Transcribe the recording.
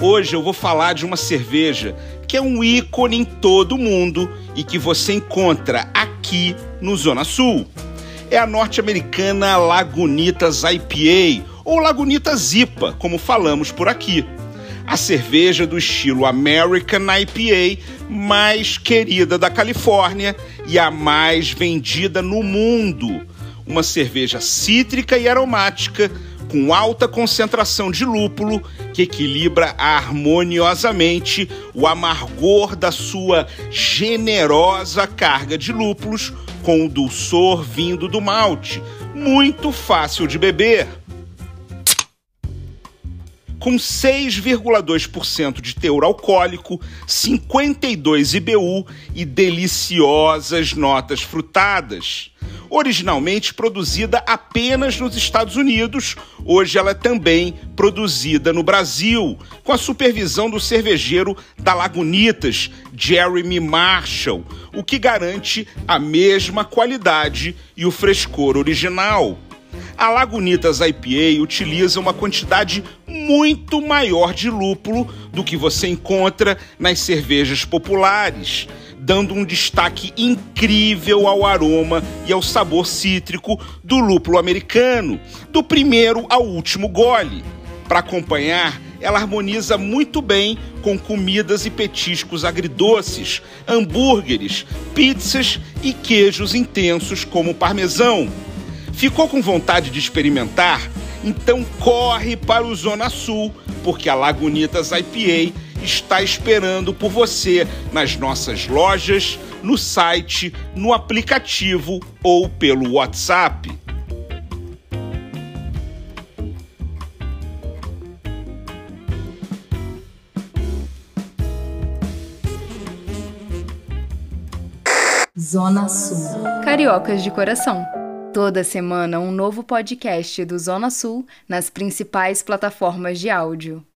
Hoje eu vou falar de uma cerveja que é um ícone em todo o mundo e que você encontra aqui no Zona Sul. É a norte-americana Lagunitas IPA ou Lagunitas IPA, como falamos por aqui. A cerveja do estilo American IPA mais querida da Califórnia e a mais vendida no mundo. Uma cerveja cítrica e aromática com alta concentração de lúpulo que equilibra harmoniosamente o amargor da sua generosa carga de lúpulos com o dulçor vindo do malte, muito fácil de beber. Com 6,2% de teor alcoólico, 52 IBU e deliciosas notas frutadas originalmente produzida apenas nos Estados Unidos, hoje ela é também produzida no Brasil, com a supervisão do cervejeiro da Lagunitas, Jeremy Marshall, o que garante a mesma qualidade e o frescor original. A Lagunitas IPA utiliza uma quantidade muito maior de lúpulo do que você encontra nas cervejas populares dando um destaque incrível ao aroma e ao sabor cítrico do lúpulo americano, do primeiro ao último gole. Para acompanhar, ela harmoniza muito bem com comidas e petiscos agridoces, hambúrgueres, pizzas e queijos intensos como parmesão. Ficou com vontade de experimentar? Então corre para o Zona Sul, porque a Lagunitas IPA está esperando por você nas nossas lojas, no site, no aplicativo ou pelo WhatsApp. Zona Sul. Cariocas de coração. Toda semana um novo podcast do Zona Sul nas principais plataformas de áudio.